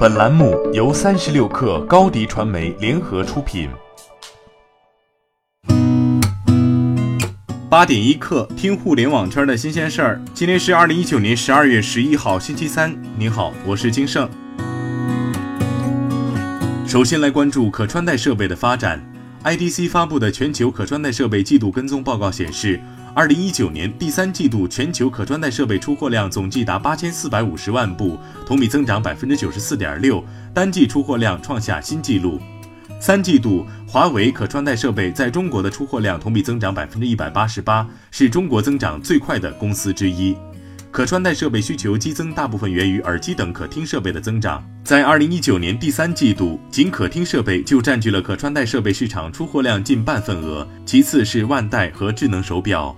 本栏目由三十六氪高低传媒联合出品。八点一刻，听互联网圈的新鲜事儿。今天是二零一九年十二月十一号，星期三。您好，我是金盛。首先来关注可穿戴设备的发展。IDC 发布的全球可穿戴设备季度跟踪报告显示。二零一九年第三季度全球可穿戴设备出货量总计达八千四百五十万部，同比增长百分之九十四点六，单季出货量创下新纪录。三季度，华为可穿戴设备在中国的出货量同比增长百分之一百八十八，是中国增长最快的公司之一。可穿戴设备需求激增，大部分源于耳机等可听设备的增长。在二零一九年第三季度，仅可听设备就占据了可穿戴设备市场出货量近半份额，其次是腕带和智能手表。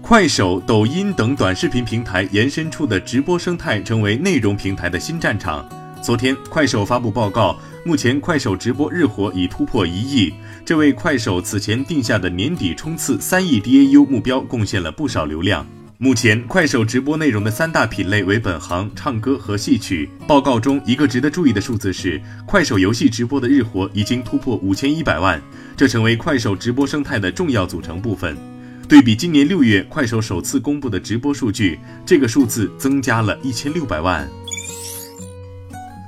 快手、抖音等短视频平台延伸出的直播生态，成为内容平台的新战场。昨天，快手发布报告，目前快手直播日活已突破一亿，这为快手此前定下的年底冲刺三亿 DAU 目标贡献了不少流量。目前，快手直播内容的三大品类为本行、唱歌和戏曲。报告中一个值得注意的数字是，快手游戏直播的日活已经突破五千一百万，这成为快手直播生态的重要组成部分。对比今年六月快手首次公布的直播数据，这个数字增加了一千六百万。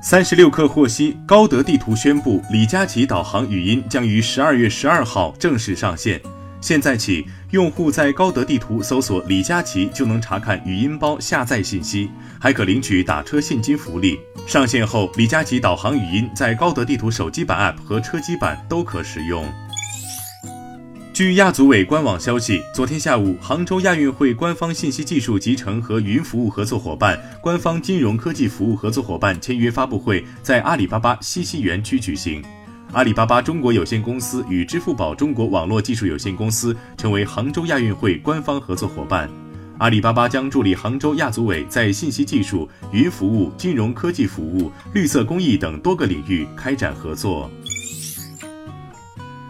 三十六氪获悉，高德地图宣布，李佳琦导航语音将于十二月十二号正式上线。现在起，用户在高德地图搜索李佳琦就能查看语音包下载信息，还可领取打车现金福利。上线后，李佳琦导航语音在高德地图手机版 App 和车机版都可使用。据亚组委官网消息，昨天下午，杭州亚运会官方信息技术集成和云服务合作伙伴、官方金融科技服务合作伙伴签约发布会在阿里巴巴西溪园区举行。阿里巴巴中国有限公司与支付宝中国网络技术有限公司成为杭州亚运会官方合作伙伴。阿里巴巴将助力杭州亚组委在信息技术、云服务、金融科技服务、绿色公益等多个领域开展合作。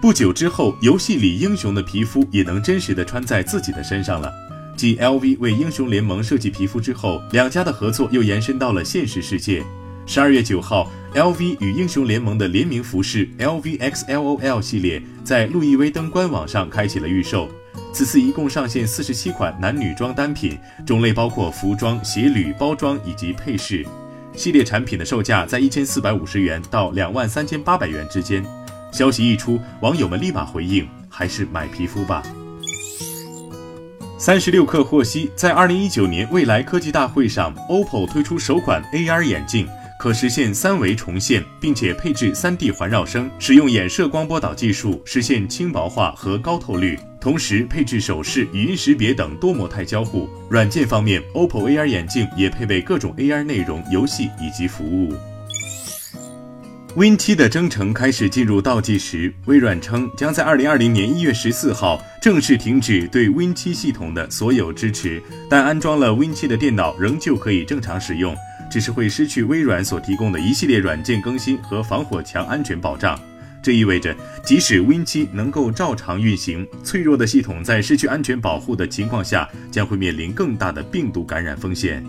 不久之后，游戏里英雄的皮肤也能真实的穿在自己的身上了。继 LV 为英雄联盟设计皮肤之后，两家的合作又延伸到了现实世界。十二月九号，LV 与英雄联盟的联名服饰 LVXLOL 系列在路易威登官网上开启了预售。此次一共上线四十七款男女装单品，种类包括服装、鞋履、包装以及配饰。系列产品的售价在一千四百五十元到两万三千八百元之间。消息一出，网友们立马回应：还是买皮肤吧。三十六氪获悉，在二零一九年未来科技大会上，OPPO 推出首款 AR 眼镜。可实现三维重现，并且配置 3D 环绕声，使用衍射光波导技术实现轻薄化和高透率，同时配置手势、语音识别等多模态交互。软件方面，OPPO AR 眼镜也配备各种 AR 内容、游戏以及服务。Win7 的征程开始进入倒计时，微软称将在2020年1月14号正式停止对 Win7 系统的所有支持，但安装了 Win7 的电脑仍旧可以正常使用。只是会失去微软所提供的一系列软件更新和防火墙安全保障。这意味着，即使 Win7 能够照常运行，脆弱的系统在失去安全保护的情况下，将会面临更大的病毒感染风险。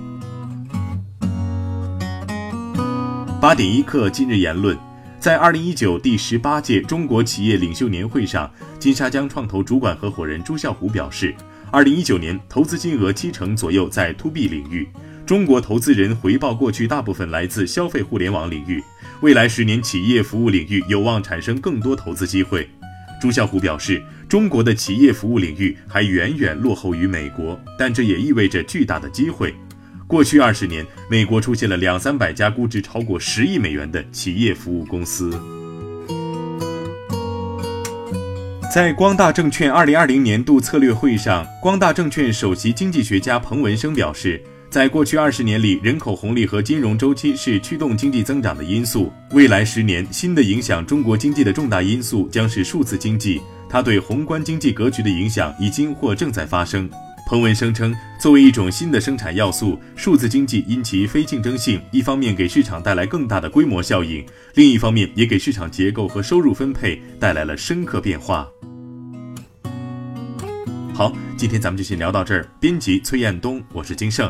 八点一刻，今日言论：在二零一九第十八届中国企业领袖年会上，金沙江创投主管合伙人朱啸虎表示，二零一九年投资金额七成左右在 To B 领域。中国投资人回报过去大部分来自消费互联网领域，未来十年企业服务领域有望产生更多投资机会。朱啸虎表示，中国的企业服务领域还远远落后于美国，但这也意味着巨大的机会。过去二十年，美国出现了两三百家估值超过十亿美元的企业服务公司。在光大证券二零二零年度策略会上，光大证券首席经济学家彭文生表示。在过去二十年里，人口红利和金融周期是驱动经济增长的因素。未来十年，新的影响中国经济的重大因素将是数字经济，它对宏观经济格局的影响已经或正在发生。彭文声称，作为一种新的生产要素，数字经济因其非竞争性，一方面给市场带来更大的规模效应，另一方面也给市场结构和收入分配带来了深刻变化。好，今天咱们就先聊到这儿。编辑崔彦东，我是金盛。